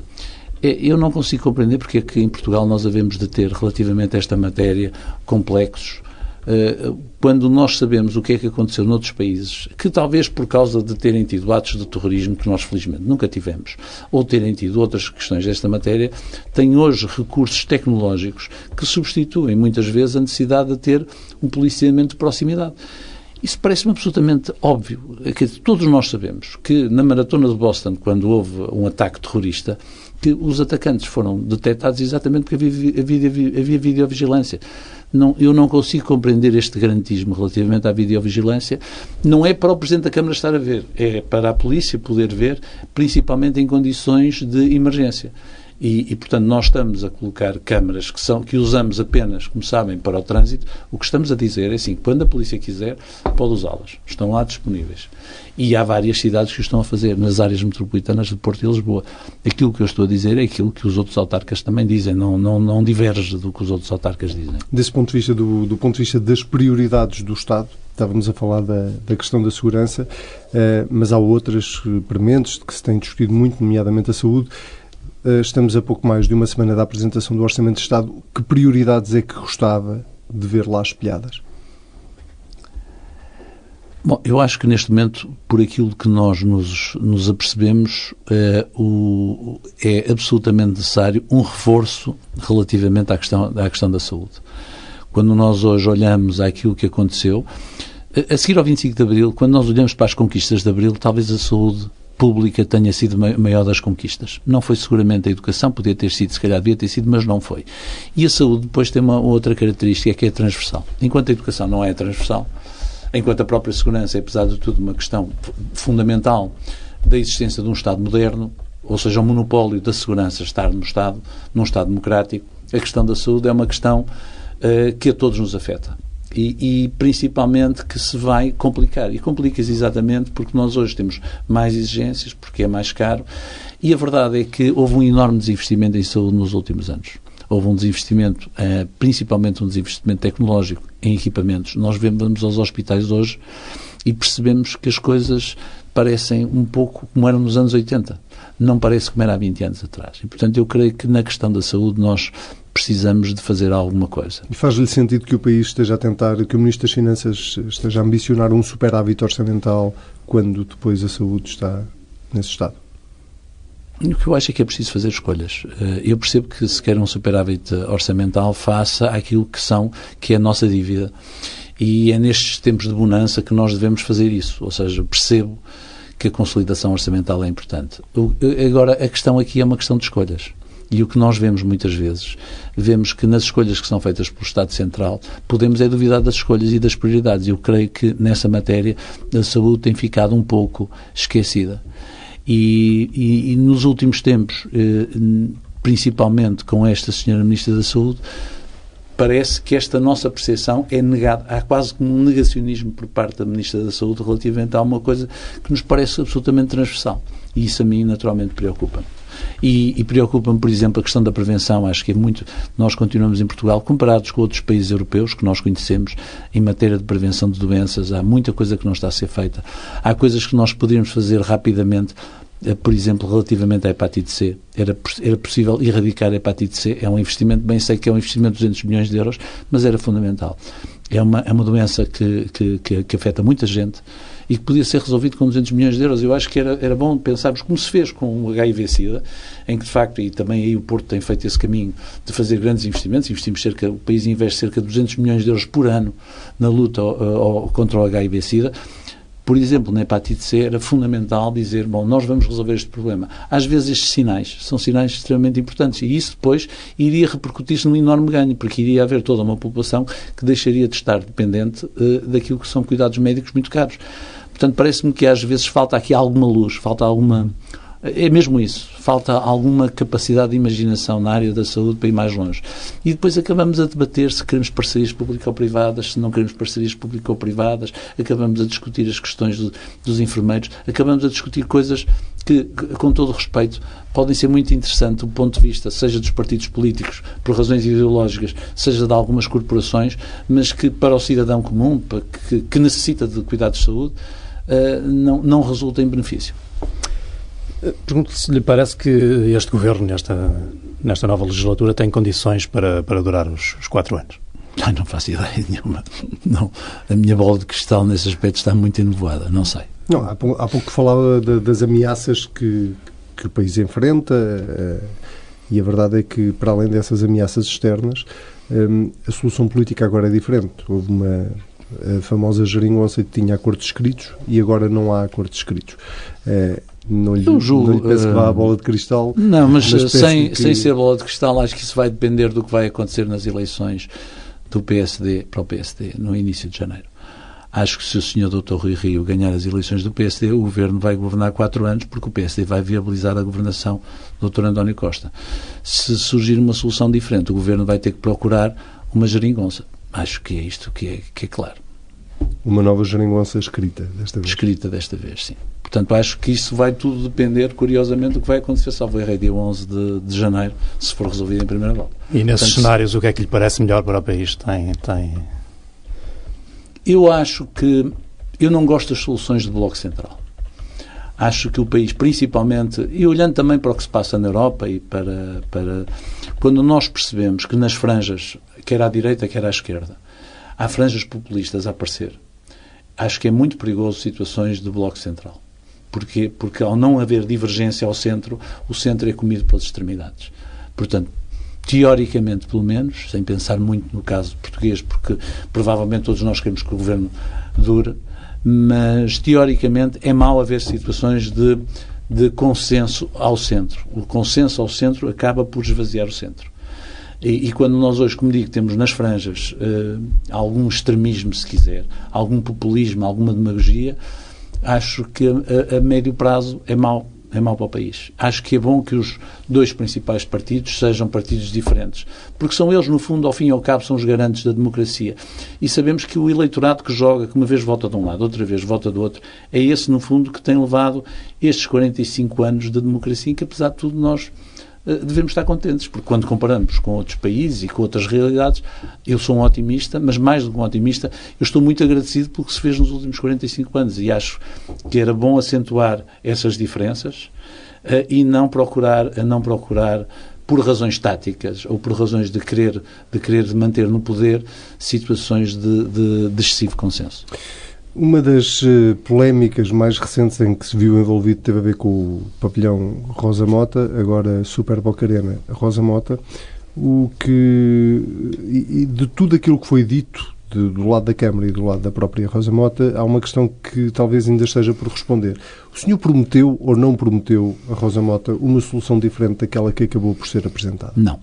É, eu não consigo compreender porque é que em Portugal nós havemos de ter, relativamente a esta matéria, complexos, eh, quando nós sabemos o que é que aconteceu noutros países, que talvez por causa de terem tido atos de terrorismo, que nós felizmente nunca tivemos, ou terem tido outras questões desta matéria, têm hoje recursos tecnológicos que substituem muitas vezes a necessidade de ter um policiamento de proximidade. Isso parece-me absolutamente óbvio. Que todos nós sabemos que na maratona de Boston, quando houve um ataque terrorista, que os atacantes foram detectados exatamente porque havia, havia, havia videovigilância. Não, eu não consigo compreender este garantismo relativamente à videovigilância. Não é para o Presidente da Câmara estar a ver, é para a polícia poder ver, principalmente em condições de emergência. E, e, portanto, nós estamos a colocar câmaras que, são, que usamos apenas, como sabem, para o trânsito. O que estamos a dizer é assim, quando a polícia quiser, pode usá-las. Estão lá disponíveis. E há várias cidades que o estão a fazer, nas áreas metropolitanas de Porto e Lisboa. Aquilo que eu estou a dizer é aquilo que os outros autarcas também dizem, não, não, não diverge do que os outros autarcas dizem. Desse ponto de vista, do, do ponto de vista das prioridades do Estado, estávamos a falar da, da questão da segurança, uh, mas há outras prementes que se têm discutido muito, nomeadamente a saúde. Eh, estamos a pouco mais de uma semana da apresentação do Orçamento de Estado. Que prioridades é que gostava de ver lá espelhadas? Bom, eu acho que neste momento, por aquilo que nós nos, nos apercebemos, é, o, é absolutamente necessário um reforço relativamente à questão, à questão da saúde. Quando nós hoje olhamos àquilo que aconteceu, a, a seguir ao 25 de Abril, quando nós olhamos para as conquistas de Abril, talvez a saúde pública tenha sido maior das conquistas. Não foi seguramente a educação, podia ter sido, se calhar devia ter sido, mas não foi. E a saúde depois tem uma outra característica que é transversal. Enquanto a educação não é transversal, enquanto a própria segurança é, apesar de tudo, uma questão fundamental da existência de um Estado moderno, ou seja, o monopólio da segurança estar no Estado, num Estado democrático, a questão da saúde é uma questão uh, que a todos nos afeta e, e, principalmente que se vai complicar. E complica-se exatamente porque nós hoje temos mais exigências, porque é mais caro, e a verdade é que houve um enorme desinvestimento em saúde nos últimos anos. Houve um desinvestimento, eh, principalmente um desinvestimento tecnológico em equipamentos. Nós vemos aos hospitais hoje e percebemos que as coisas parecem um pouco como eram nos anos 80. Não parece como era há 20 anos atrás. E, portanto, eu creio que na questão da saúde nós precisamos de fazer alguma coisa. E faz-lhe sentido que o país esteja a tentar, que o Ministro das Finanças esteja a ambicionar um superávit orçamental quando depois a saúde está nesse estado? O que eu acho é que é preciso fazer escolhas. Eh, eu percebo que se quer um superávit orçamental, faça aquilo que são, que é a nossa dívida. E é nestes tempos de bonança que nós devemos fazer isso. Ou seja, percebo que a consolidação orçamental é importante. Agora, a questão aqui é uma questão de escolhas. E o que nós vemos muitas vezes, vemos que nas escolhas que são feitas pelo Estado Central, podemos é duvidar das escolhas e das prioridades. Eu creio que nessa matéria a saúde tem ficado um pouco esquecida. E, e, e nos últimos tempos, eh, principalmente com esta senhora Ministra da Saúde, parece que esta nossa percepção é negada. Há quase um negacionismo por parte da Ministra da Saúde relativamente a uma coisa que nos parece absolutamente transversal. E isso a mim, naturalmente, preocupa-me. E, e preocupa-me, por exemplo, a questão da prevenção. Acho que é muito. Nós continuamos em Portugal, comparados com outros países europeus que nós conhecemos, em matéria de prevenção de doenças, há muita coisa que não está a ser feita. Há coisas que nós poderíamos fazer rapidamente eh, por exemplo, relativamente à hepatite C, era, era possível erradicar a hepatite C. É um investimento, bem sei que é um investimento de 200 milhões de euros, mas era fundamental. É uma, é uma doença que, que, que, que afeta muita gente e que podia ser resolvido com 200 milhões de euros. Eu acho que era, era bom pensarmos como se fez com o HIV-Sida, em que de facto, e também aí o Porto tem feito esse caminho de fazer grandes investimentos, investimos cerca, o país investe cerca de 200 milhões de euros por ano na luta ao, ao, contra o HIV-Sida, por exemplo, na hepatite C era fundamental dizer, bom, nós vamos resolver este problema. Às vezes estes sinais são sinais extremamente importantes e isso depois iria repercutir-se num enorme ganho, porque iria haver toda uma população que deixaria de estar dependente uh, daquilo que são cuidados médicos muito caros. Portanto, parece-me que às vezes falta aqui alguma luz, falta alguma. É mesmo isso. Falta alguma capacidade de imaginação na área da saúde para ir mais longe. E depois acabamos a debater se queremos parcerias público-privadas, se não queremos parcerias público-privadas, acabamos a discutir as questões do, dos enfermeiros, acabamos a discutir coisas que, com todo o respeito, podem ser muito interessantes do ponto de vista, seja dos partidos políticos, por razões ideológicas, seja de algumas corporações, mas que para o cidadão comum, que, que necessita de cuidados de saúde, uh, não, não resulta em benefício. Pergunto se lhe parece que este governo, nesta, nesta nova legislatura, tem condições para, para durar os, os quatro anos. Ai, não faço ideia nenhuma. Não, a minha bola de cristal nesse aspecto está muito enovoada, não sei. Não, há, pouco, há pouco falava de, das ameaças que, que o país enfrenta uh, e a verdade é que, para além dessas ameaças externas, a solução política agora é diferente. Houve uma a famosa geringonça que tinha acordos escritos e agora não há acordos escritos. Uh, não lhe, julgo, não lhe penso que vá a bola de cristal. Não, mas, mas sem, que... sem ser bola de cristal, acho que isso vai depender do que vai acontecer nas eleições do PSD para o PSD no início de janeiro. Acho que se o Sr. Dr. Rui Rio ganhar as eleições do PSD, o Governo vai governar quatro anos, porque o PSD vai viabilizar a governação do Dr. António Costa. Se surgir uma solução diferente, o Governo vai ter que procurar uma geringonça. Acho que é isto que é, que é claro. Uma nova geringonça escrita desta vez? Escrita desta vez, sim. Portanto, acho que isso vai tudo depender, curiosamente, do que vai acontecer, salvo erro, dia 11 de, de, janeiro, se for resolvido em primeira volta. E nesses Portanto, cenários, o que é que lhe parece melhor para o país? Tem, tem... Eu acho que... Eu não gosto das soluções do Bloco Central. Acho que o país, principalmente, e olhando também para o que se passa na Europa e para, para quando nós percebemos que nas franjas, quer à direita, quer à esquerda, há franjas populistas a aparecer, acho que é muito perigoso situações de Bloco Central. Porquê? Porque ao não haver divergência ao centro, o centro é comido pelas extremidades. Portanto, teoricamente, pelo menos, sem pensar muito no caso português, porque provavelmente todos nós queremos que o governo dure, mas teoricamente é mau haver situações de, de consenso ao centro. O consenso ao centro acaba por esvaziar o centro. E, e, quando nós hoje, como digo, temos nas franjas uh, algum extremismo, se quiser, algum populismo, alguma demagogia, acho que a, a, médio prazo é mau. É mau para o país. Acho que é bom que os dois principais partidos sejam partidos diferentes, porque são eles, no fundo, ao fim e ao cabo, são os garantes da democracia. E sabemos que o eleitorado que joga, que uma vez vota de um lado, outra vez vota do outro, é esse, no fundo, que tem levado estes 45 anos de democracia, em que, apesar de tudo, nós devemos estar contentes, porque quando comparamos com outros países e com outras realidades, eu sou um otimista, mas mais do que um otimista, eu estou muito agradecido pelo que se fez nos últimos 45 anos e acho que era bom acentuar essas diferenças uh, e não procurar, não procurar por razões táticas ou por razões de querer, de querer manter no poder situações de, de, de excessivo consenso. Uma das uh, polémicas mais recentes em que se viu envolvido teve a ver com o pavilhão Rosa Mota, agora Super Boca Arena Rosa Mota, o que e, de tudo aquilo que foi dito de, do lado da Câmara e do lado da própria Rosa Mota, há uma questão que talvez ainda esteja por responder. O senhor prometeu ou não prometeu a Rosa Mota uma solução diferente daquela que acabou por ser apresentada? Não.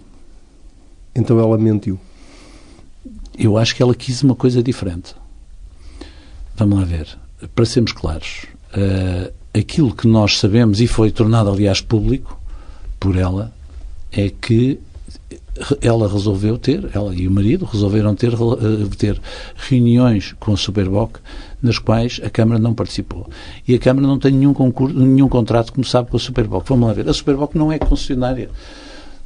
Então ela mentiu? Eu acho que ela quis uma coisa diferente. Vamos lá ver. Para sermos claros, uh, aquilo que nós sabemos, e foi tornado, aliás, público por ela, é que ela resolveu ter, ela e o marido resolveram ter, uh, ter reuniões com a Superboc nas quais a Câmara não participou. E a Câmara não tem nenhum, concurso, nenhum contrato, como sabe, com a Superboc. Vamos lá ver. A Superboc não é concessionária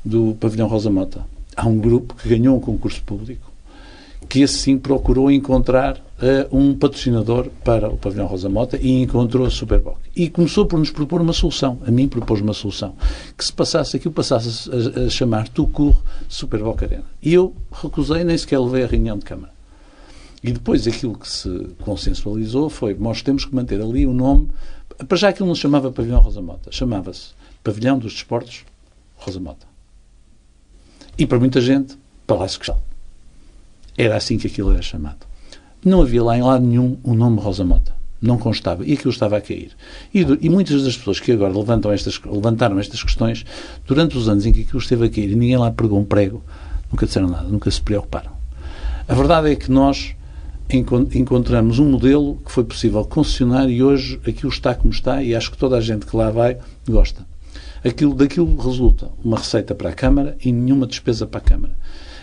do Pavilhão Rosa Mota. Há um grupo que ganhou um concurso público que assim procurou encontrar uh, um patrocinador para o pavilhão Rosa Mota e encontrou a Superboc. E começou por nos propor uma solução. A mim propôs uma solução. Que se passasse aquilo, passasse a, a chamar Tucur Superboc Arena. E eu recusei, nem sequer levei a reunião de Câmara. E depois aquilo que se consensualizou foi nós temos que manter ali o nome. Para já aquilo não se chamava Pavilhão Rosa Mota, chamava-se Pavilhão dos Desportos Rosa Mota. E para muita gente, Palácio Cristal. Era assim que aquilo era chamado. Não havia lá em lado nenhum o nome Rosa Mota. Não constava. E aquilo estava a cair. E, e, muitas das pessoas que agora levantam estas, levantaram estas questões, durante os anos em que aquilo esteve a cair e ninguém lá pregou um prego, nunca disseram nada, nunca se preocuparam. A verdade é que nós encontramos um modelo que foi possível concessionar e hoje aquilo está como está e acho que toda a gente que lá vai gosta. Aquilo, daquilo resulta uma receita para a Câmara e nenhuma despesa para a Câmara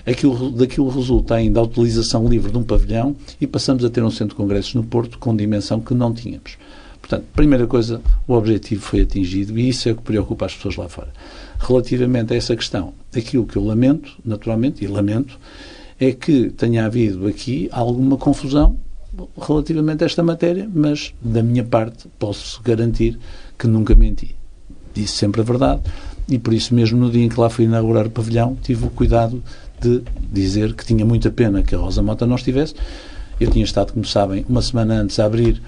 aquilo, daquilo resulta ainda a utilização livre de um pavilhão e passamos a ter um centro de congressos no Porto com dimensão que não tínhamos. Portanto, primeira coisa, o objetivo foi atingido e isso é o que preocupa as pessoas lá fora. Relativamente a essa questão, aquilo que eu lamento, naturalmente, e lamento, é que tenha havido aqui alguma confusão relativamente a esta matéria, mas da minha parte posso garantir que nunca menti. Disse sempre a verdade e por isso mesmo no dia em que lá fui inaugurar o pavilhão tive o cuidado de dizer que tinha muita pena que a Rosa Mota não estivesse. Eu tinha estado, como sabem, uma semana antes a abrir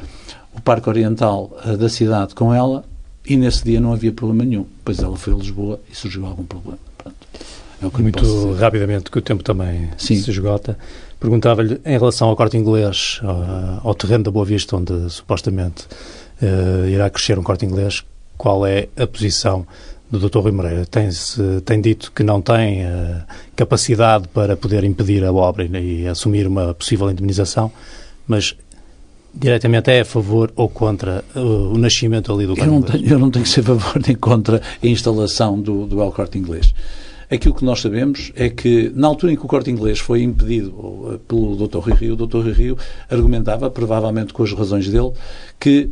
o Parque Oriental uh, da cidade com ela e nesse dia não havia problema nenhum. Pois ela foi a Lisboa e surgiu algum problema. Pronto. É Muito rapidamente, que o tempo também Sim. se esgota. Perguntava-lhe, em relação ao corte inglês, ao, ao terreno da Boa Vista, onde supostamente uh, irá crescer um corte inglês, qual é a posição do Dr. Rui Moreira tem, tem dito que não tem uh, capacidade para poder impedir a obra e, e, assumir uma possível indemnização, mas diretamente é a favor ou contra o, o nascimento ali do eu não, tenho, eu não tenho que ser a favor nem contra a instalação do, do El Corte Inglês. Aquilo que nós sabemos é que, na altura em que o corte inglês foi impedido pelo Dr. Rui Rio, o Dr. Rui Rio argumentava, provavelmente com as razões dele, que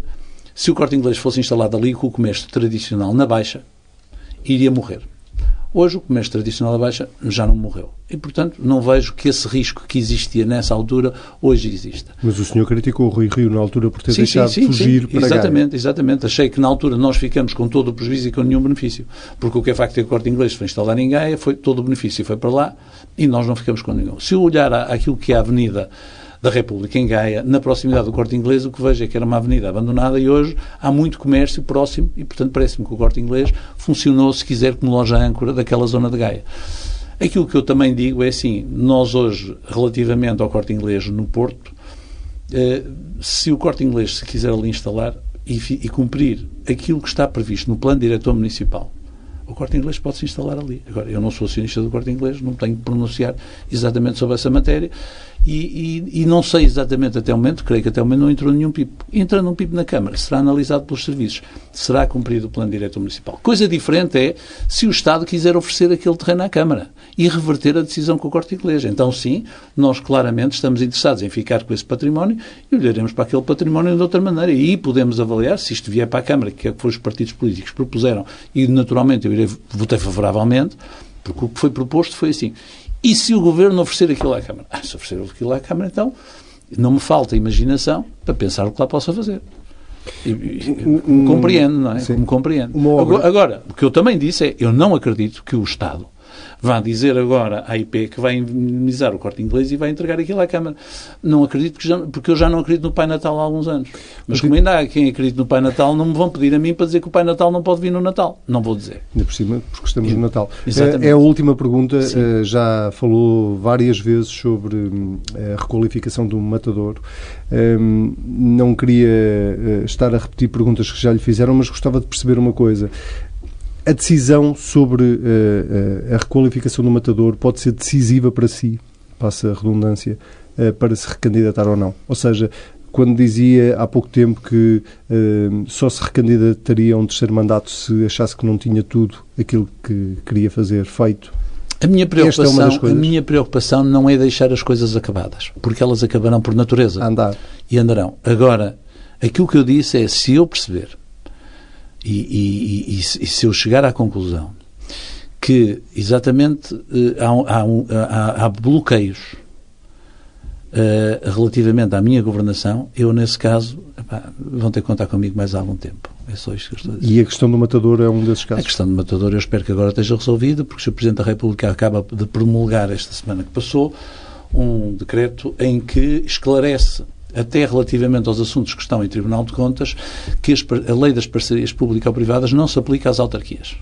se o corte inglês fosse instalado ali, com o comércio tradicional na Baixa iria morrer. Hoje o comércio tradicional da Baixa já não morreu. E, portanto, não vejo que esse risco que existia nessa altura hoje exista. Mas o senhor criticou o Rui Rio na altura por ter sim, deixado sim, sim, fugir para Exatamente, exatamente. Achei que na altura nós ficamos com todo o prejuízo e com nenhum benefício. Porque o que é facto é que o corte inglês foi instalado em Gaia, foi todo o benefício foi para lá e nós não ficamos com nenhum. Se eu olhar aquilo que é a avenida da República, em Gaia, na proximidade do Corte Inglês, o que vejo é que era uma avenida abandonada e hoje há muito comércio próximo e, portanto, parece-me que o Corte Inglês funcionou, se quiser, como loja âncora daquela zona de Gaia. Aquilo que eu também digo é assim, nós hoje, relativamente ao Corte Inglês no Porto, eh, se o Corte Inglês se quiser ali instalar e, e cumprir aquilo que está previsto no plano diretor municipal, o corte inglês pode se instalar ali. Agora, eu não sou acionista do corte inglês, não tenho que pronunciar exatamente sobre essa matéria e, e, e, não sei exatamente até o momento, creio que até o momento não entrou nenhum PIB. Entrando um PIB na Câmara, será analisado pelos serviços, será cumprido o plano diretor municipal. Coisa diferente é se o Estado quiser oferecer aquele terreno à Câmara e reverter a decisão com o corte inglês. Então, sim, nós claramente estamos interessados em ficar com esse património e olharemos para aquele património de outra maneira. E podemos avaliar, se isto vier para a Câmara, que é que os partidos políticos propuseram, e naturalmente eu irei, votei favoravelmente, porque o que foi proposto foi assim. E se o Governo oferecer aquilo à Câmara? Ah, se oferecer aquilo à Câmara, então não me falta imaginação para pensar o que lá possa fazer. E, e, um, compreendo, não é? Sim. Como compreendo. Agora, agora, o que eu também disse é, eu não acredito que o Estado vá dizer agora à IP que vai indemnizar o corte inglês e vai entregar aquilo à Câmara. Não acredito, que já, porque eu já não acredito no Pai Natal há alguns anos. Mas como ainda há quem acredite no Pai Natal, não me vão pedir a mim para dizer que o Pai Natal não pode vir no Natal. Não vou dizer. Ainda por cima, porque estamos no Natal. Exatamente. É a última pergunta. Sim. Eh, já falou várias vezes sobre hum, a requalificação do matador. Hum, não queria eh, estar a repetir perguntas que já lhe fizeram, mas gostava de perceber uma coisa a decisão sobre uh, uh, a requalificação do matador pode ser decisiva para si, passa a redundância, uh, para se recandidatar ou não. Ou seja, quando dizia há pouco tempo que só se recandidataria a um terceiro mandato se achasse que não tinha tudo aquilo que queria fazer feito. A minha, preocupação, é a minha preocupação não é deixar as coisas acabadas, porque elas acabarão por natureza. Andar. E andarão. Agora, aquilo que eu disse é, se eu perceber e, e, e, e se eu chegar à conclusão que exatamente eh, há, há, há, bloqueios uh, relativamente à minha governação, eu nesse caso epá, vão ter que contar comigo mais algum tempo. É só isto que estou a dizer. E a questão do matador é um desses casos? A questão do matador eu espero que agora esteja resolvida, porque o Presidente da República acaba de promulgar esta semana que passou um decreto em que esclarece até relativamente aos assuntos que estão em Tribunal de Contas, que a lei das parcerias público-privadas não se aplica às autarquias.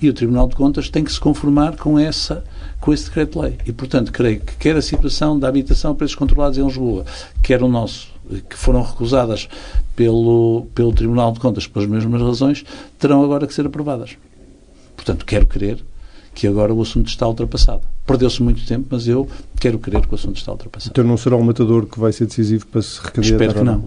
E o Tribunal de Contas tem que se conformar com, essa, com esse decreto-lei. E, portanto, creio que quer a situação da habitação a preços controlados em Lisboa, quer o nosso, que foram recusadas pelo, pelo Tribunal de Contas pelas mesmas razões, terão agora que ser aprovadas. Portanto, quero crer que agora o assunto está ultrapassado. Perdeu-se muito tempo, mas eu quero crer que o assunto está ultrapassado. Então não será o matador que vai ser decisivo para se recandidatar? Espero que não.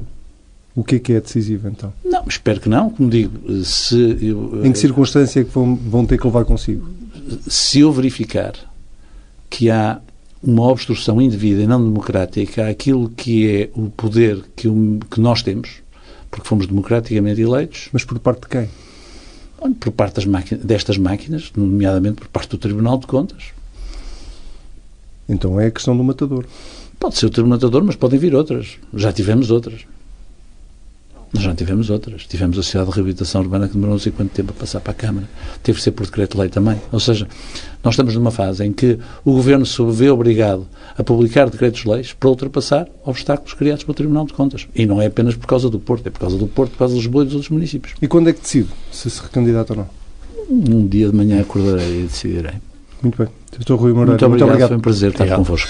O que é que é decisivo, então? Não, espero que não. Como digo, se... Eu, em que circunstância é que vão, vão ter que levar consigo? Se eu verificar que há uma obstrução indevida e não democrática àquilo que é o poder que, que nós temos, porque fomos democraticamente eleitos... Mas por parte de quem? Por parte máquinas, destas máquinas, nomeadamente por parte do Tribunal de Contas. Então é a questão do matador. Pode ser o Tribunal matador, mas podem vir outras. Já tivemos outras. Nós já tivemos outras. Tivemos a Sociedade de Reabilitação Urbana que demorou não sei quanto tempo a passar para a Câmara. Teve que ser por decreto-lei também. Ou seja, nós estamos numa fase em que o Governo se vê obrigado a publicar decretos-leis para ultrapassar obstáculos criados pelo Tribunal de Contas. E não é apenas por causa do Porto, é por causa do Porto, por causa de Lisboa e dos outros municípios. E quando é que decide se se recandidata ou não? Um dia de manhã acordarei e decidirei. Muito bem. Doutor Rui Moreira, muito obrigado. Muito obrigado. Foi um prazer estar convosco.